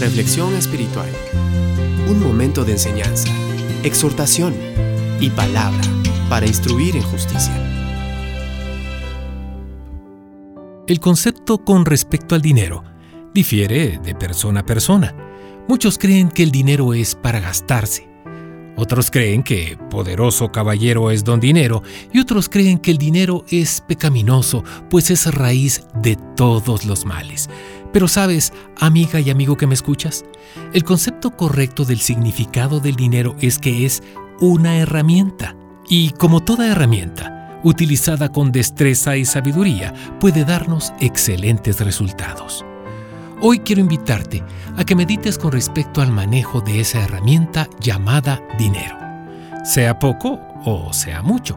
Reflexión espiritual. Un momento de enseñanza, exhortación y palabra para instruir en justicia. El concepto con respecto al dinero difiere de persona a persona. Muchos creen que el dinero es para gastarse otros creen que poderoso caballero es don dinero y otros creen que el dinero es pecaminoso, pues es raíz de todos los males. Pero sabes, amiga y amigo que me escuchas, el concepto correcto del significado del dinero es que es una herramienta. Y como toda herramienta, utilizada con destreza y sabiduría, puede darnos excelentes resultados. Hoy quiero invitarte a que medites con respecto al manejo de esa herramienta llamada dinero, sea poco o sea mucho.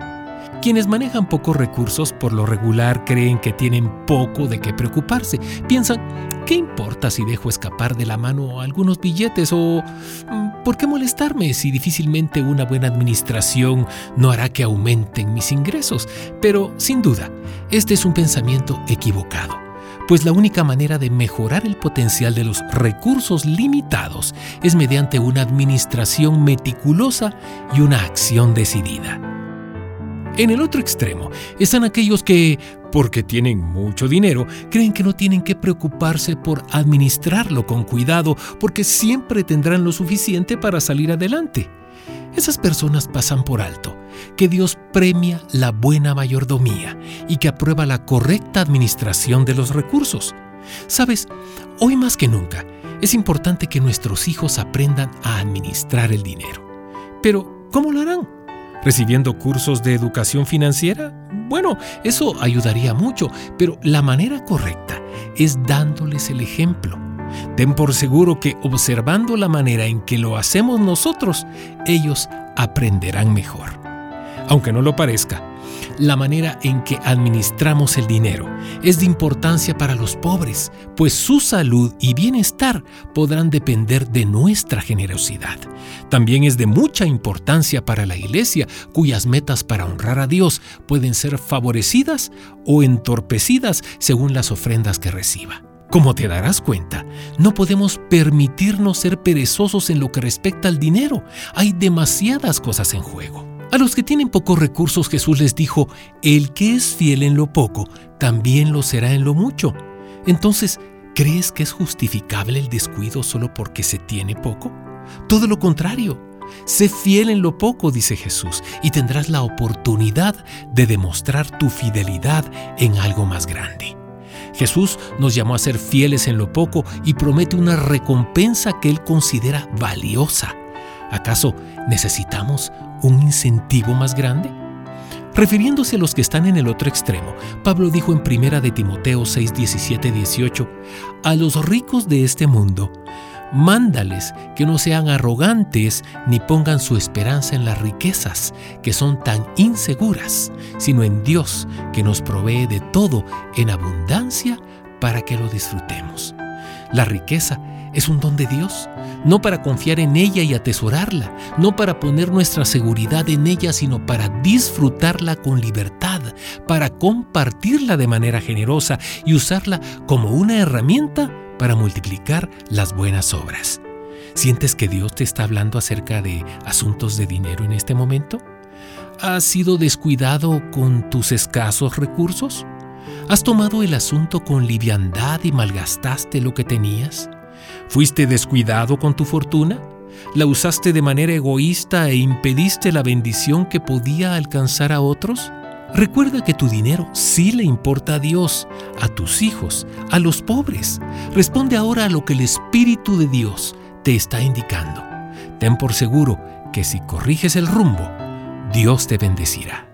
Quienes manejan pocos recursos por lo regular creen que tienen poco de qué preocuparse. Piensan, ¿qué importa si dejo escapar de la mano algunos billetes o mm, ¿por qué molestarme si difícilmente una buena administración no hará que aumenten mis ingresos? Pero, sin duda, este es un pensamiento equivocado pues la única manera de mejorar el potencial de los recursos limitados es mediante una administración meticulosa y una acción decidida. En el otro extremo están aquellos que, porque tienen mucho dinero, creen que no tienen que preocuparse por administrarlo con cuidado porque siempre tendrán lo suficiente para salir adelante. Esas personas pasan por alto que Dios premia la buena mayordomía y que aprueba la correcta administración de los recursos. Sabes, hoy más que nunca es importante que nuestros hijos aprendan a administrar el dinero. Pero, ¿cómo lo harán? ¿Recibiendo cursos de educación financiera? Bueno, eso ayudaría mucho, pero la manera correcta es dándoles el ejemplo Den por seguro que observando la manera en que lo hacemos nosotros, ellos aprenderán mejor. Aunque no lo parezca, la manera en que administramos el dinero es de importancia para los pobres, pues su salud y bienestar podrán depender de nuestra generosidad. También es de mucha importancia para la Iglesia, cuyas metas para honrar a Dios pueden ser favorecidas o entorpecidas según las ofrendas que reciba. Como te darás cuenta, no podemos permitirnos ser perezosos en lo que respecta al dinero. Hay demasiadas cosas en juego. A los que tienen pocos recursos Jesús les dijo, el que es fiel en lo poco, también lo será en lo mucho. Entonces, ¿crees que es justificable el descuido solo porque se tiene poco? Todo lo contrario. Sé fiel en lo poco, dice Jesús, y tendrás la oportunidad de demostrar tu fidelidad en algo más grande. Jesús nos llamó a ser fieles en lo poco y promete una recompensa que Él considera valiosa. ¿Acaso necesitamos un incentivo más grande? Refiriéndose a los que están en el otro extremo, Pablo dijo en 1 de Timoteo 6, 17, 18, a los ricos de este mundo, Mándales que no sean arrogantes ni pongan su esperanza en las riquezas, que son tan inseguras, sino en Dios, que nos provee de todo en abundancia para que lo disfrutemos. La riqueza es un don de Dios, no para confiar en ella y atesorarla, no para poner nuestra seguridad en ella, sino para disfrutarla con libertad, para compartirla de manera generosa y usarla como una herramienta para multiplicar las buenas obras. ¿Sientes que Dios te está hablando acerca de asuntos de dinero en este momento? ¿Has sido descuidado con tus escasos recursos? ¿Has tomado el asunto con liviandad y malgastaste lo que tenías? ¿Fuiste descuidado con tu fortuna? ¿La usaste de manera egoísta e impediste la bendición que podía alcanzar a otros? Recuerda que tu dinero sí le importa a Dios, a tus hijos, a los pobres. Responde ahora a lo que el Espíritu de Dios te está indicando. Ten por seguro que si corriges el rumbo, Dios te bendecirá.